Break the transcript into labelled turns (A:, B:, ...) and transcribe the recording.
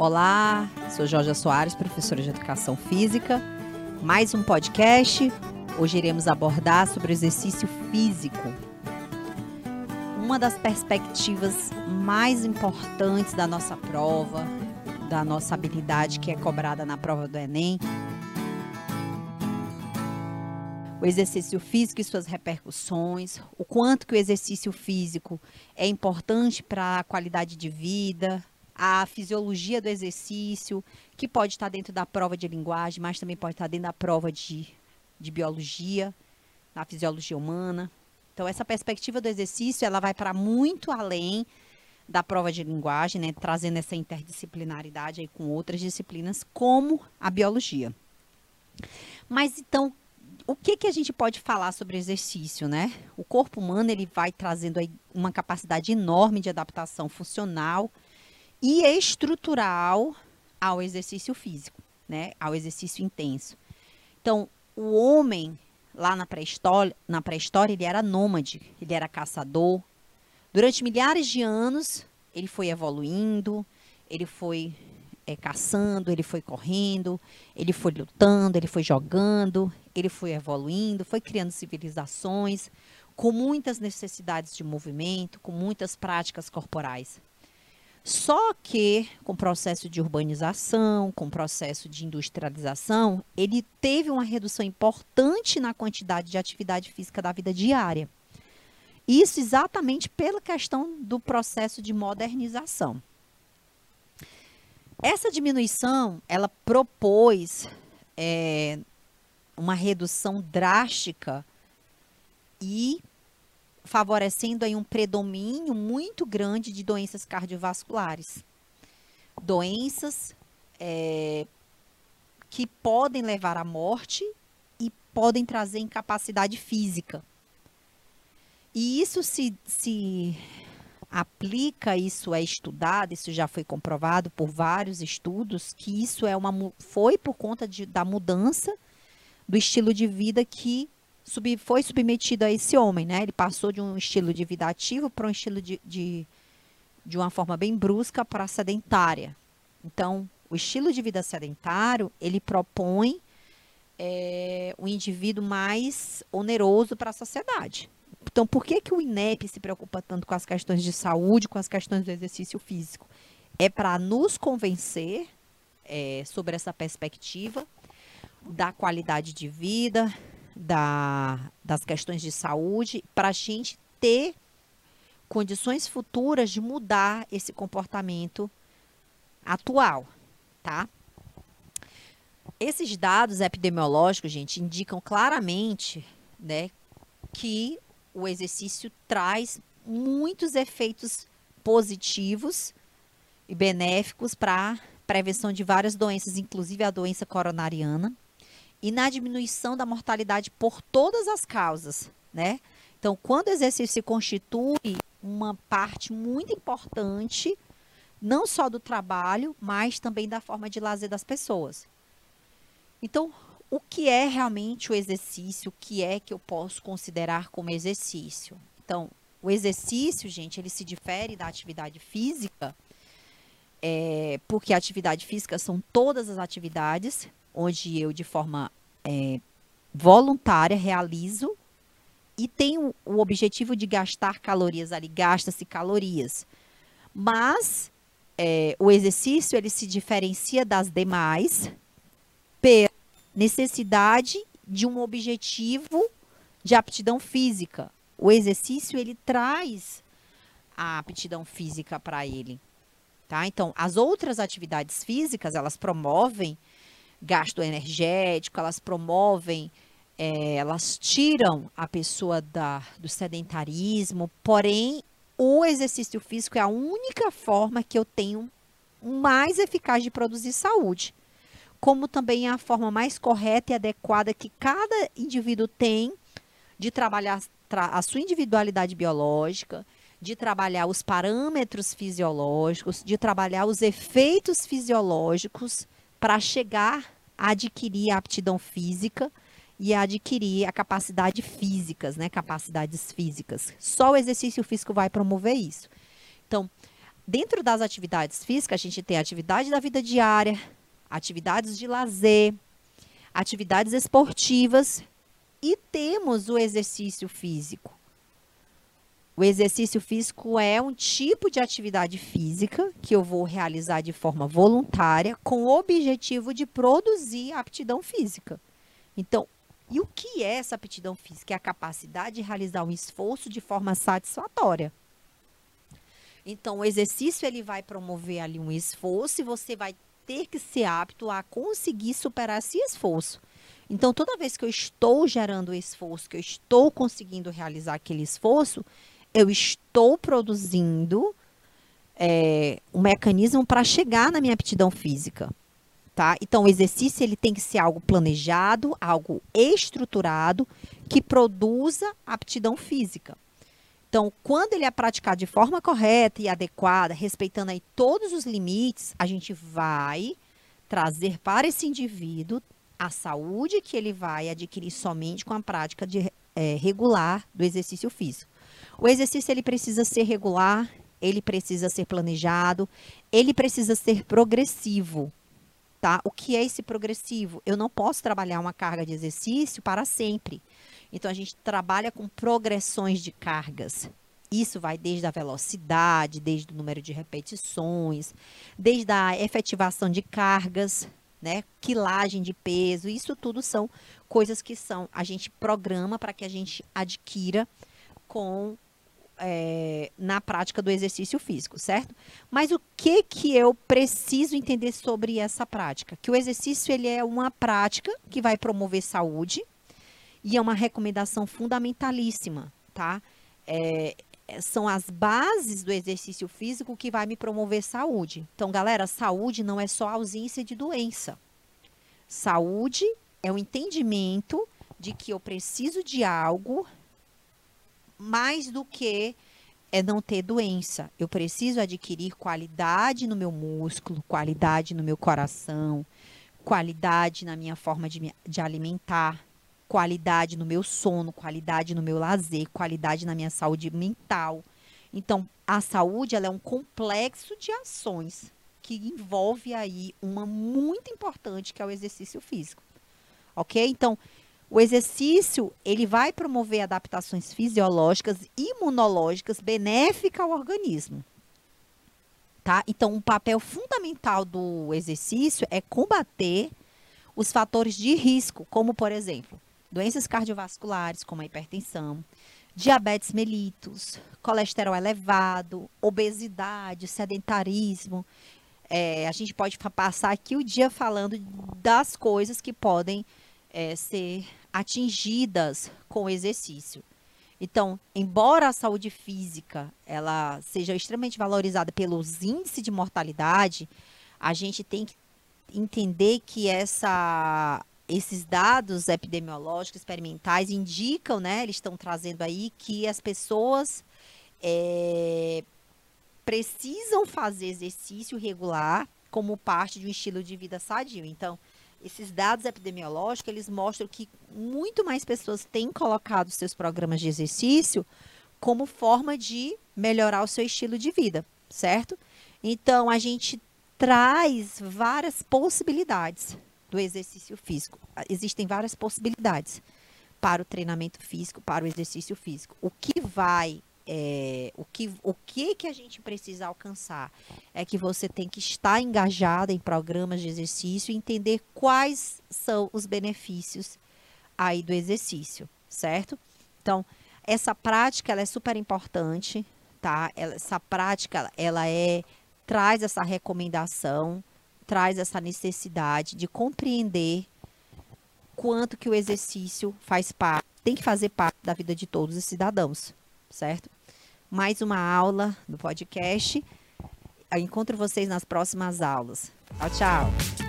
A: Olá, sou Jorge Soares, professora de Educação Física. Mais um podcast. Hoje iremos abordar sobre o exercício físico. Uma das perspectivas mais importantes da nossa prova, da nossa habilidade que é cobrada na prova do Enem, o exercício físico e suas repercussões, o quanto que o exercício físico é importante para a qualidade de vida, a fisiologia do exercício, que pode estar dentro da prova de linguagem, mas também pode estar dentro da prova de, de biologia, na fisiologia humana. Então, essa perspectiva do exercício, ela vai para muito além da prova de linguagem, né, trazendo essa interdisciplinaridade aí com outras disciplinas, como a biologia. Mas então, o que, que a gente pode falar sobre exercício, né? O corpo humano ele vai trazendo aí uma capacidade enorme de adaptação funcional e estrutural ao exercício físico, né? Ao exercício intenso. Então, o homem lá na pré-história, na pré-história ele era nômade, ele era caçador. Durante milhares de anos, ele foi evoluindo, ele foi é, caçando, ele foi correndo, ele foi lutando, ele foi jogando, ele foi evoluindo, foi criando civilizações com muitas necessidades de movimento, com muitas práticas corporais. Só que, com o processo de urbanização, com o processo de industrialização, ele teve uma redução importante na quantidade de atividade física da vida diária. Isso exatamente pela questão do processo de modernização. Essa diminuição, ela propôs é, uma redução drástica e favorecendo aí um predomínio muito grande de doenças cardiovasculares. Doenças é, que podem levar à morte e podem trazer incapacidade física. E isso se, se aplica, isso é estudado, isso já foi comprovado por vários estudos, que isso é uma, foi por conta de, da mudança do estilo de vida que sub, foi submetido a esse homem, né? Ele passou de um estilo de vida ativo para um estilo de, de, de uma forma bem brusca para sedentária. Então, o estilo de vida sedentário, ele propõe é, indivíduo mais oneroso para a sociedade. Então, por que, que o INEP se preocupa tanto com as questões de saúde, com as questões do exercício físico? É para nos convencer é, sobre essa perspectiva da qualidade de vida, da, das questões de saúde, para a gente ter condições futuras de mudar esse comportamento atual, tá? Esses dados epidemiológicos, gente, indicam claramente, né, que o exercício traz muitos efeitos positivos e benéficos para prevenção de várias doenças, inclusive a doença coronariana, e na diminuição da mortalidade por todas as causas, né? Então, quando o exercício se constitui uma parte muito importante, não só do trabalho, mas também da forma de lazer das pessoas. Então, o que é realmente o exercício? O que é que eu posso considerar como exercício? Então, o exercício, gente, ele se difere da atividade física, é, porque a atividade física são todas as atividades onde eu, de forma é, voluntária, realizo e tenho o objetivo de gastar calorias ali, gasta-se calorias. Mas é, o exercício ele se diferencia das demais pela necessidade de um objetivo de aptidão física. O exercício ele traz a aptidão física para ele, tá? Então, as outras atividades físicas, elas promovem gasto energético, elas promovem, é, elas tiram a pessoa da, do sedentarismo, porém, o exercício físico é a única forma que eu tenho mais eficaz de produzir saúde. Como também é a forma mais correta e adequada que cada indivíduo tem de trabalhar a sua individualidade biológica, de trabalhar os parâmetros fisiológicos, de trabalhar os efeitos fisiológicos para chegar a adquirir a aptidão física e a adquirir a capacidade físicas, né? Capacidades físicas. Só o exercício físico vai promover isso. Então, Dentro das atividades físicas, a gente tem a atividade da vida diária, atividades de lazer, atividades esportivas e temos o exercício físico. O exercício físico é um tipo de atividade física que eu vou realizar de forma voluntária com o objetivo de produzir aptidão física. Então, e o que é essa aptidão física? É a capacidade de realizar um esforço de forma satisfatória. Então, o exercício ele vai promover ali um esforço e você vai ter que ser apto a conseguir superar esse esforço. Então, toda vez que eu estou gerando esforço, que eu estou conseguindo realizar aquele esforço, eu estou produzindo é, um mecanismo para chegar na minha aptidão física. Tá? Então, o exercício ele tem que ser algo planejado, algo estruturado, que produza aptidão física. Então, quando ele é praticado de forma correta e adequada, respeitando aí todos os limites, a gente vai trazer para esse indivíduo a saúde que ele vai adquirir somente com a prática de, é, regular do exercício físico. O exercício ele precisa ser regular, ele precisa ser planejado, ele precisa ser progressivo. Tá? O que é esse progressivo? Eu não posso trabalhar uma carga de exercício para sempre. Então a gente trabalha com progressões de cargas. Isso vai desde a velocidade, desde o número de repetições, desde a efetivação de cargas, né? Quilagem de peso, isso tudo são coisas que são a gente programa para que a gente adquira com é, na prática do exercício físico, certo? Mas o que que eu preciso entender sobre essa prática? Que o exercício ele é uma prática que vai promover saúde e é uma recomendação fundamentalíssima, tá? É, são as bases do exercício físico que vai me promover saúde. Então, galera, saúde não é só ausência de doença. Saúde é o entendimento de que eu preciso de algo mais do que é não ter doença. Eu preciso adquirir qualidade no meu músculo, qualidade no meu coração, qualidade na minha forma de, de alimentar, qualidade no meu sono, qualidade no meu lazer, qualidade na minha saúde mental. Então, a saúde ela é um complexo de ações que envolve aí uma muito importante que é o exercício físico. OK? Então, o exercício, ele vai promover adaptações fisiológicas e imunológicas benéficas ao organismo. Tá? Então, um papel fundamental do exercício é combater os fatores de risco, como, por exemplo, doenças cardiovasculares, como a hipertensão, diabetes mellitus, colesterol elevado, obesidade, sedentarismo. É, a gente pode passar aqui o dia falando das coisas que podem é, ser atingidas com o exercício. Então, embora a saúde física ela seja extremamente valorizada pelos índices de mortalidade, a gente tem que entender que essa, esses dados epidemiológicos experimentais indicam, né, eles estão trazendo aí que as pessoas é, precisam fazer exercício regular como parte de um estilo de vida sadio. Então, esses dados epidemiológicos, eles mostram que muito mais pessoas têm colocado seus programas de exercício como forma de melhorar o seu estilo de vida, certo? Então, a gente traz várias possibilidades do exercício físico. Existem várias possibilidades para o treinamento físico, para o exercício físico. O que vai é, o, que, o que que a gente precisa alcançar é que você tem que estar engajada em programas de exercício e entender quais são os benefícios aí do exercício, certo? Então, essa prática ela é super importante, tá? Ela, essa prática ela é traz essa recomendação, traz essa necessidade de compreender quanto que o exercício faz parte, tem que fazer parte da vida de todos os cidadãos, certo? mais uma aula do podcast. Eu encontro vocês nas próximas aulas. Tchau, tchau.